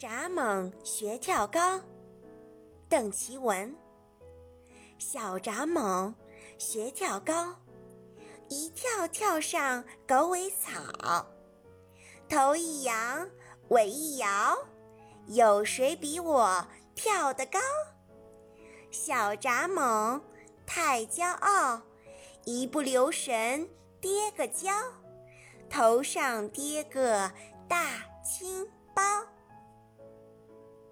蚱蜢学跳高，邓其文。小蚱蜢学跳高，一跳跳上狗尾草，头一扬尾一摇。有谁比我跳得高？小蚱蜢太骄傲，一不留神跌个跤，头上跌个大青。